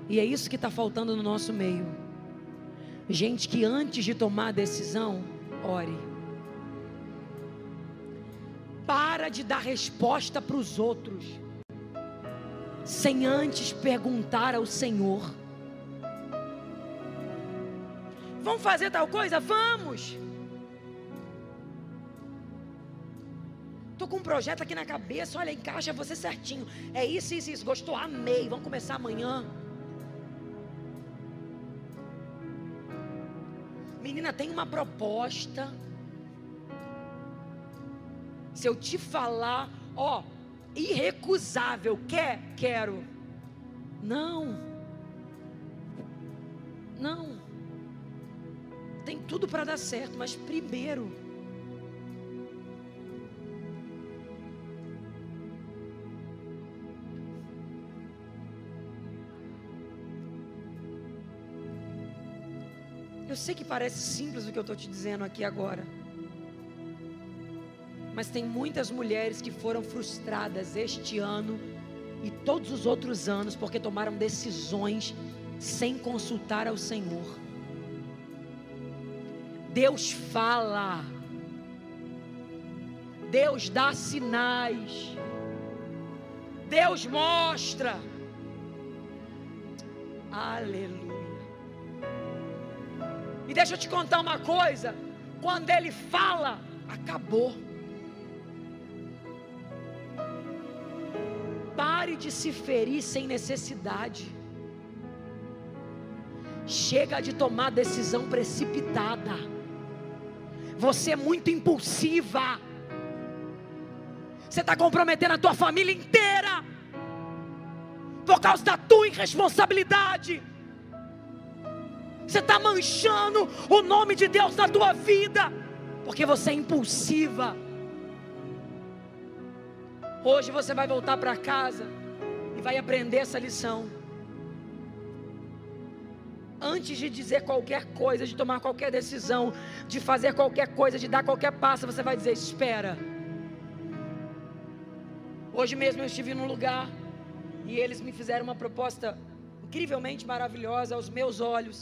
[SPEAKER 1] E é isso que está faltando no nosso meio. Gente que antes de tomar a decisão, ore. Para de dar resposta para os outros, sem antes perguntar ao Senhor. Vamos fazer tal coisa? Vamos! Estou com um projeto aqui na cabeça, olha, encaixa você certinho. É isso, isso, isso. Gostou? Amei. Vamos começar amanhã. Menina, tem uma proposta. Se eu te falar, ó, irrecusável, quer? Quero. Não. Não. Tem tudo para dar certo, mas primeiro Eu sei que parece simples o que eu estou te dizendo aqui agora. Mas tem muitas mulheres que foram frustradas este ano e todos os outros anos porque tomaram decisões sem consultar ao Senhor. Deus fala. Deus dá sinais. Deus mostra. Aleluia. E deixa eu te contar uma coisa: quando ele fala, acabou. Pare de se ferir sem necessidade. Chega de tomar decisão precipitada. Você é muito impulsiva. Você está comprometendo a tua família inteira por causa da tua irresponsabilidade. Você está manchando o nome de Deus na tua vida, porque você é impulsiva. Hoje você vai voltar para casa e vai aprender essa lição. Antes de dizer qualquer coisa, de tomar qualquer decisão, de fazer qualquer coisa, de dar qualquer passo, você vai dizer: Espera. Hoje mesmo eu estive num lugar e eles me fizeram uma proposta incrivelmente maravilhosa aos meus olhos.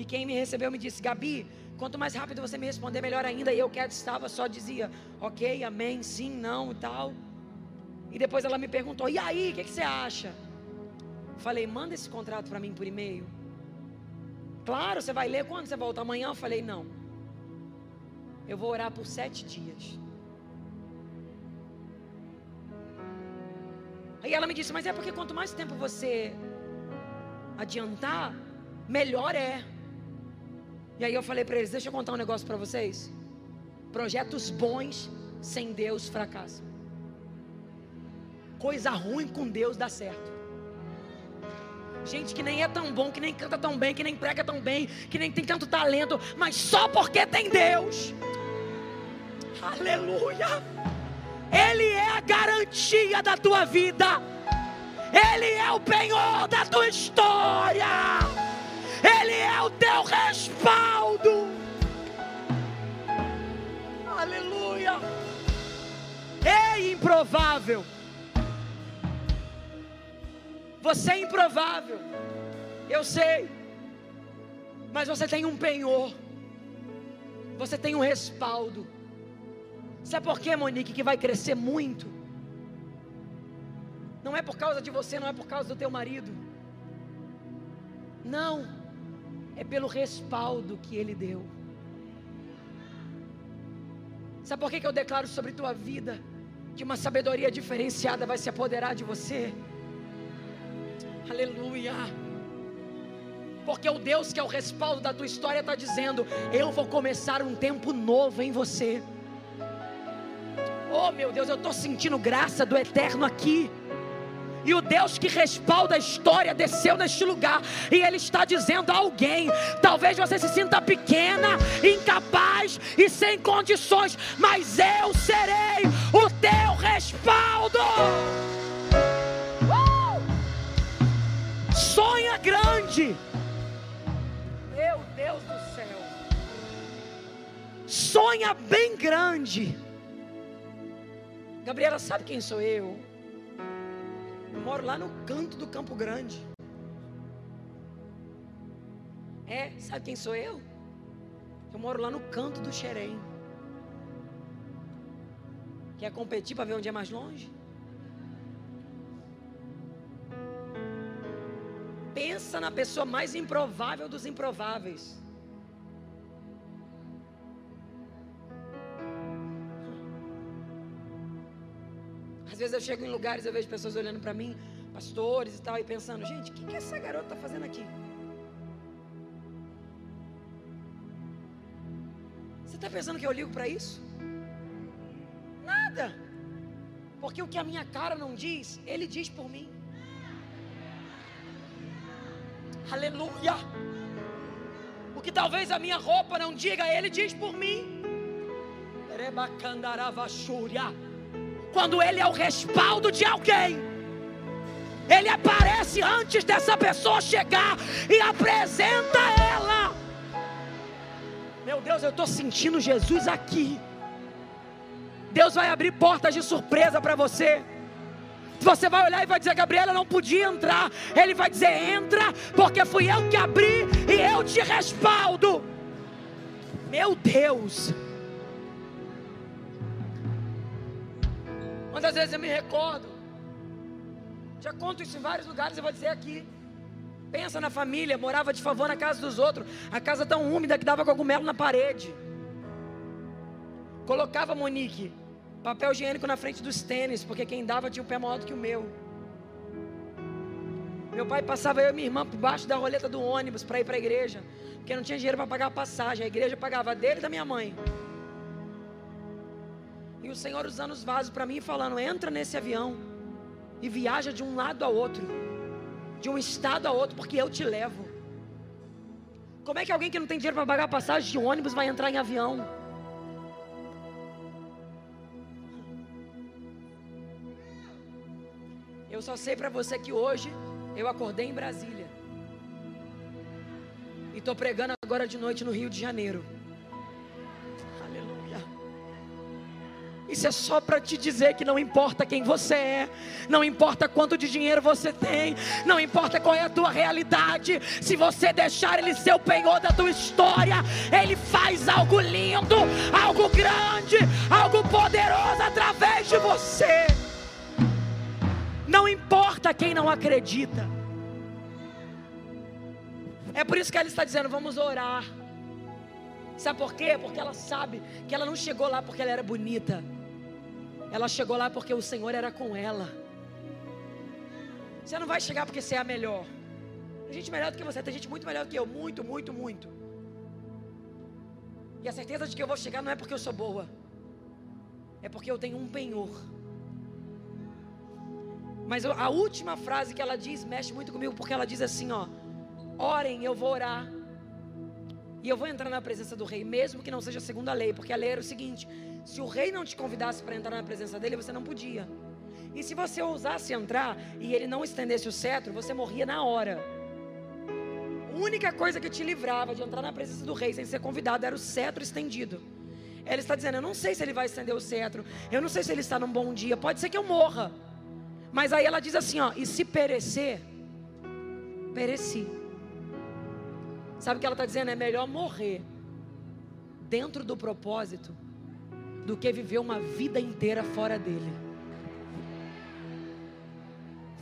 [SPEAKER 1] E quem me recebeu me disse: Gabi, quanto mais rápido você me responder, melhor ainda. E eu que estava só dizia: Ok, amém, sim, não e tal. E depois ela me perguntou: E aí, o que, que você acha? Falei: Manda esse contrato para mim por e-mail. Claro, você vai ler quando você volta amanhã? Eu falei: Não. Eu vou orar por sete dias. Aí ela me disse: Mas é porque quanto mais tempo você adiantar, melhor é. E aí eu falei para eles: Deixa eu contar um negócio para vocês. Projetos bons sem Deus fracassam. Coisa ruim com Deus dá certo. Gente que nem é tão bom, que nem canta tão bem, que nem prega tão bem, que nem tem tanto talento, mas só porque tem Deus. Aleluia! Ele é a garantia da tua vida. Ele é o penhor da tua história. Ele é o teu respaldo. Aleluia. É improvável. Você é improvável. Eu sei. Mas você tem um penhor. Você tem um respaldo. Sabe por quê, Monique, que vai crescer muito? Não é por causa de você, não é por causa do teu marido. Não. É pelo respaldo que ele deu. Sabe por que, eu declaro sobre tua vida que uma sabedoria diferenciada vai se apoderar de você? Aleluia. Porque o Deus que é o respaldo da tua história está dizendo: Eu vou começar um tempo novo em você. Oh meu Deus, eu estou sentindo graça do eterno aqui. E o Deus que respalda a história desceu neste lugar. E Ele está dizendo a alguém: talvez você se sinta pequena, incapaz e sem condições, mas eu serei o teu respaldo. Sonha grande. Meu Deus do céu. Sonha bem grande. Gabriela, sabe quem sou eu? Eu moro lá no canto do Campo Grande. É, sabe quem sou eu? Eu moro lá no canto do Xerém. Quer competir para ver onde é mais longe? Pensa na pessoa mais improvável dos improváveis. vezes eu chego em lugares, eu vejo pessoas olhando para mim, pastores e tal, e pensando, gente, o que, que essa garota está fazendo aqui? Você está pensando que eu ligo para isso? Nada. Porque o que a minha cara não diz, ele diz por mim. Aleluia. O que talvez a minha roupa não diga, ele diz por mim. Quando ele é o respaldo de alguém. Ele aparece antes dessa pessoa chegar e apresenta ela. Meu Deus, eu estou sentindo Jesus aqui. Deus vai abrir portas de surpresa para você. Você vai olhar e vai dizer, Gabriela, não podia entrar. Ele vai dizer, entra, porque fui eu que abri e eu te respaldo. Meu Deus. Quantas vezes eu me recordo? Já conto isso em vários lugares, eu vou dizer aqui. Pensa na família, morava de favor na casa dos outros, a casa tão úmida que dava cogumelo na parede. Colocava Monique Papel higiênico na frente dos tênis, porque quem dava tinha o pé maior do que o meu. Meu pai passava eu e minha irmã por baixo da roleta do ônibus para ir para a igreja, porque não tinha dinheiro para pagar a passagem. A igreja pagava dele e da minha mãe. E o Senhor usando os vasos para mim falando: entra nesse avião e viaja de um lado a outro, de um estado a outro, porque eu te levo. Como é que alguém que não tem dinheiro para pagar a passagem de ônibus vai entrar em avião? Eu só sei para você que hoje eu acordei em Brasília. E estou pregando agora de noite no Rio de Janeiro. Isso é só para te dizer que não importa quem você é, não importa quanto de dinheiro você tem, não importa qual é a tua realidade, se você deixar Ele ser o penhor da tua história, Ele faz algo lindo, algo grande, algo poderoso através de você. Não importa quem não acredita. É por isso que ela está dizendo: vamos orar. Sabe por quê? Porque ela sabe que ela não chegou lá porque ela era bonita. Ela chegou lá porque o Senhor era com ela. Você não vai chegar porque você é a melhor. Tem gente melhor do que você, tem gente muito melhor do que eu, muito, muito, muito. E a certeza de que eu vou chegar não é porque eu sou boa, é porque eu tenho um penhor. Mas a última frase que ela diz mexe muito comigo, porque ela diz assim: ó, orem, eu vou orar. E eu vou entrar na presença do rei, mesmo que não seja segundo a lei, porque a lei era o seguinte: se o rei não te convidasse para entrar na presença dele, você não podia. E se você ousasse entrar e ele não estendesse o cetro, você morria na hora. A única coisa que te livrava de entrar na presença do rei sem ser convidado era o cetro estendido. Ela está dizendo: Eu não sei se ele vai estender o cetro, eu não sei se ele está num bom dia, pode ser que eu morra. Mas aí ela diz assim: Ó, e se perecer, pereci. Sabe o que ela está dizendo? É melhor morrer dentro do propósito do que viver uma vida inteira fora dele.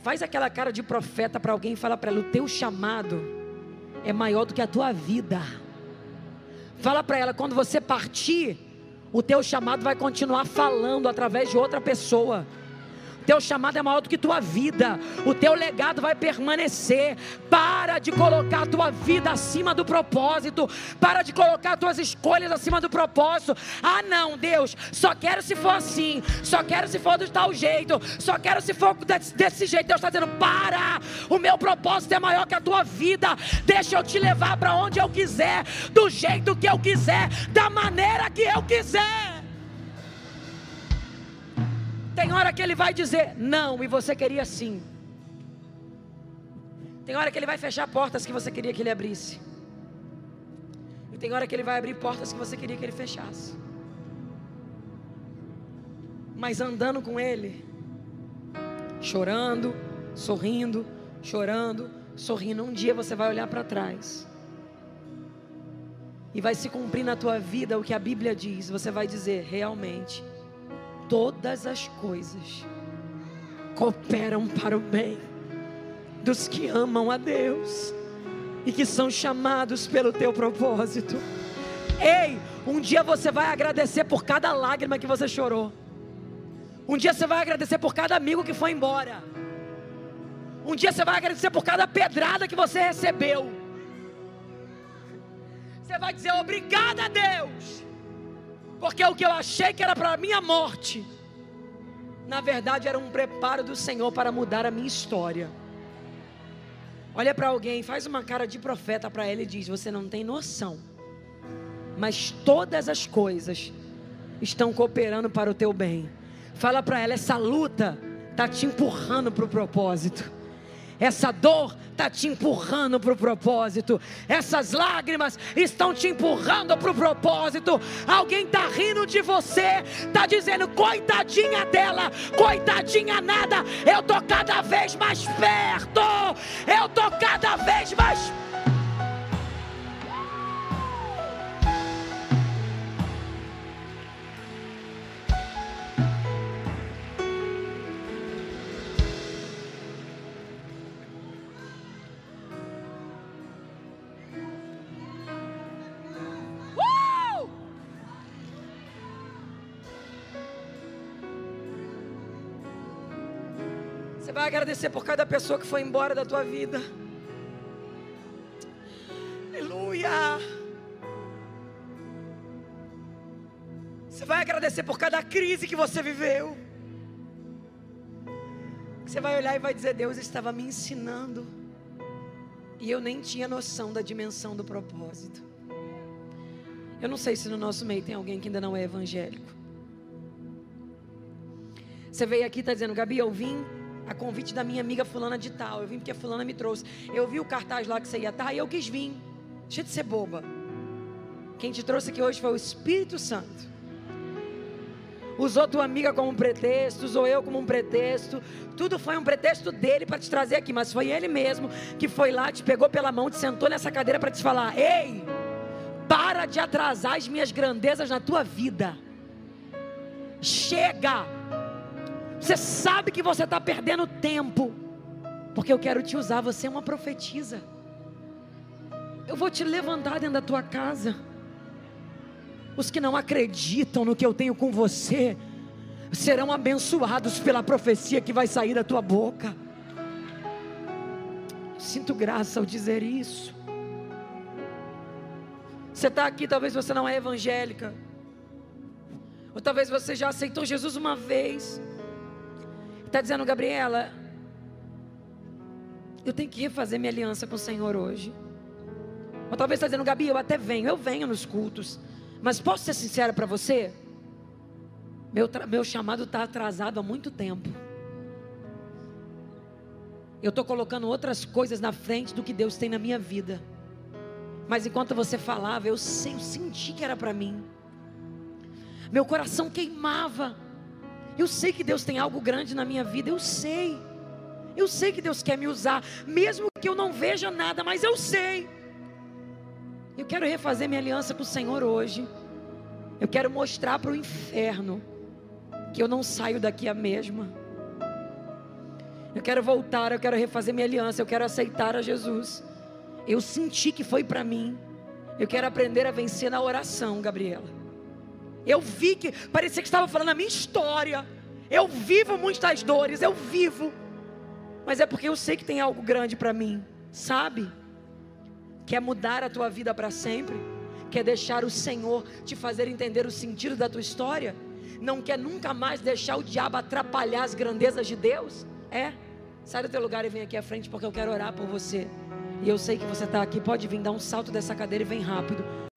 [SPEAKER 1] Faz aquela cara de profeta para alguém e fala para ela: o teu chamado é maior do que a tua vida. Fala para ela: quando você partir, o teu chamado vai continuar falando através de outra pessoa teu chamado é maior do que tua vida, o teu legado vai permanecer. Para de colocar a tua vida acima do propósito, para de colocar as tuas escolhas acima do propósito. Ah, não, Deus, só quero se for assim, só quero se for do tal jeito, só quero se for desse, desse jeito. Deus está dizendo: para, o meu propósito é maior que a tua vida, deixa eu te levar para onde eu quiser, do jeito que eu quiser, da maneira que eu quiser. Tem hora que ele vai dizer não e você queria sim. Tem hora que ele vai fechar portas que você queria que ele abrisse. E tem hora que ele vai abrir portas que você queria que ele fechasse. Mas andando com ele, chorando, sorrindo, chorando, sorrindo, um dia você vai olhar para trás. E vai se cumprir na tua vida o que a Bíblia diz. Você vai dizer, realmente, todas as coisas cooperam para o bem dos que amam a Deus e que são chamados pelo teu propósito. Ei, um dia você vai agradecer por cada lágrima que você chorou. Um dia você vai agradecer por cada amigo que foi embora. Um dia você vai agradecer por cada pedrada que você recebeu. Você vai dizer obrigado a Deus porque o que eu achei que era para a minha morte, na verdade era um preparo do Senhor para mudar a minha história. Olha para alguém, faz uma cara de profeta para ele e diz: Você não tem noção, mas todas as coisas estão cooperando para o teu bem. Fala para ela: essa luta está te empurrando para o propósito. Essa dor está te empurrando para o propósito. Essas lágrimas estão te empurrando para o propósito. Alguém está rindo de você, está dizendo, coitadinha dela, coitadinha nada. Eu estou cada vez mais perto. Eu estou cada vez mais perto agradecer por cada pessoa que foi embora da tua vida. Aleluia. Você vai agradecer por cada crise que você viveu. Você vai olhar e vai dizer: Deus estava me ensinando. E eu nem tinha noção da dimensão do propósito. Eu não sei se no nosso meio tem alguém que ainda não é evangélico. Você veio aqui e está dizendo, Gabi, eu vim a convite da minha amiga fulana de tal. Eu vim porque a fulana me trouxe. Eu vi o cartaz lá que você ia estar e eu quis vir. Deixa de ser boba. Quem te trouxe aqui hoje foi o Espírito Santo. Usou tua amiga como um pretexto, usou eu como um pretexto. Tudo foi um pretexto dele para te trazer aqui, mas foi ele mesmo que foi lá, te pegou pela mão, te sentou nessa cadeira para te falar: "Ei, para de atrasar as minhas grandezas na tua vida. Chega!" Você sabe que você está perdendo tempo, porque eu quero te usar. Você é uma profetisa. Eu vou te levantar dentro da tua casa. Os que não acreditam no que eu tenho com você serão abençoados pela profecia que vai sair da tua boca. Sinto graça ao dizer isso. Você está aqui, talvez você não é evangélica, ou talvez você já aceitou Jesus uma vez. Está dizendo, Gabriela, eu tenho que refazer minha aliança com o Senhor hoje. Ou talvez está dizendo, Gabi, eu até venho, eu venho nos cultos. Mas posso ser sincera para você? Meu, meu chamado está atrasado há muito tempo. Eu estou colocando outras coisas na frente do que Deus tem na minha vida. Mas enquanto você falava, eu, eu senti que era para mim. Meu coração queimava. Eu sei que Deus tem algo grande na minha vida, eu sei. Eu sei que Deus quer me usar, mesmo que eu não veja nada, mas eu sei. Eu quero refazer minha aliança com o Senhor hoje. Eu quero mostrar para o inferno que eu não saio daqui a mesma. Eu quero voltar, eu quero refazer minha aliança, eu quero aceitar a Jesus. Eu senti que foi para mim. Eu quero aprender a vencer na oração, Gabriela. Eu vi que parecia que estava falando a minha história. Eu vivo muitas dores, eu vivo. Mas é porque eu sei que tem algo grande para mim, sabe? Quer mudar a tua vida para sempre? Quer deixar o Senhor te fazer entender o sentido da tua história? Não quer nunca mais deixar o diabo atrapalhar as grandezas de Deus? É? Sai do teu lugar e vem aqui à frente porque eu quero orar por você. E eu sei que você está aqui, pode vir dar um salto dessa cadeira e vem rápido.